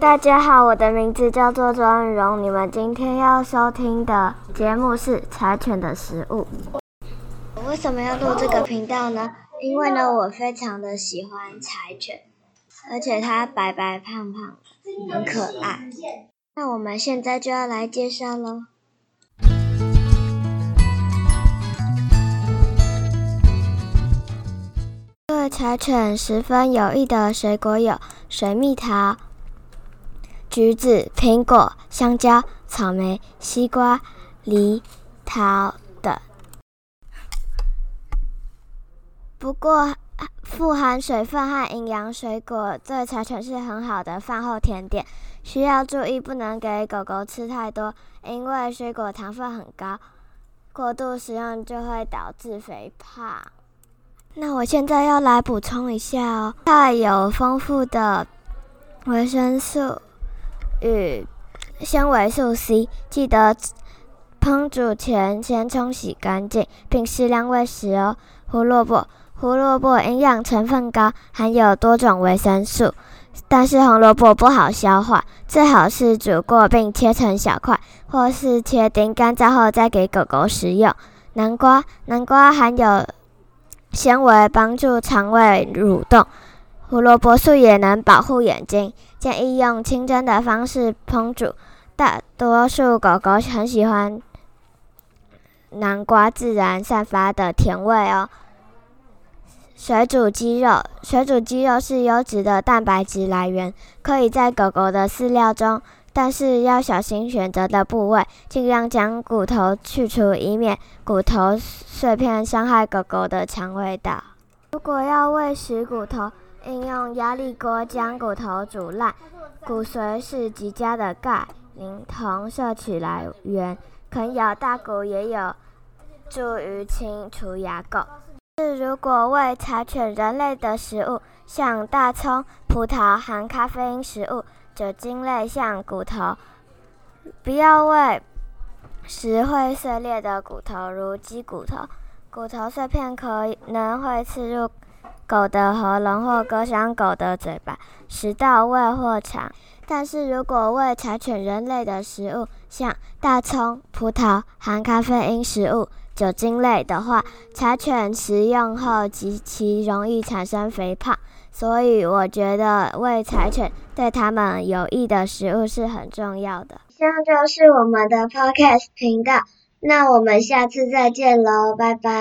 大家好，我的名字叫做周恩荣。你们今天要收听的节目是《柴犬的食物》。我为什么要录这个频道呢？因为呢，我非常的喜欢柴犬，而且它白白胖胖，很可爱。那我们现在就要来介绍喽。对柴犬十分有益的水果有水蜜桃。橘子、苹果、香蕉、草莓、西瓜、梨、桃等。不过，富含水分和营养水果对柴犬是很好的饭后甜点，需要注意不能给狗狗吃太多，因为水果糖分很高，过度食用就会导致肥胖。那我现在要来补充一下哦，它有丰富的维生素。与纤维素 C，记得烹煮前先冲洗干净，并适量喂食哦。胡萝卜，胡萝卜营养成分高，含有多种维生素，但是红萝卜不好消化，最好是煮过并切成小块，或是切丁干燥后再给狗狗食用。南瓜，南瓜含有纤维，帮助肠胃蠕动。胡萝卜素也能保护眼睛，建议用清蒸的方式烹煮。大多数狗狗很喜欢南瓜自然散发的甜味哦。水煮鸡肉，水煮鸡肉是优质的蛋白质来源，可以在狗狗的饲料中，但是要小心选择的部位，尽量将骨头去除，以免骨头碎片伤害狗狗的肠胃道。如果要喂食骨头，应用压力锅将骨头煮烂，骨髓是极佳的钙、磷、铜摄取来源。啃咬大骨也有助于清除牙垢。是如果喂柴犬人类的食物，像大葱、葡萄含咖啡因食物，酒精类像骨头，不要喂食会碎裂的骨头，如鸡骨头。骨头碎片可能会刺入。狗的喉咙或割伤狗的嘴巴，食道胃或肠。但是如果喂柴犬人类的食物，像大葱、葡萄含咖啡因食物、酒精类的话，柴犬食用后极其容易产生肥胖。所以我觉得喂柴犬对它们有益的食物是很重要的。以上就是我们的 Podcast 频道，那我们下次再见喽，拜拜。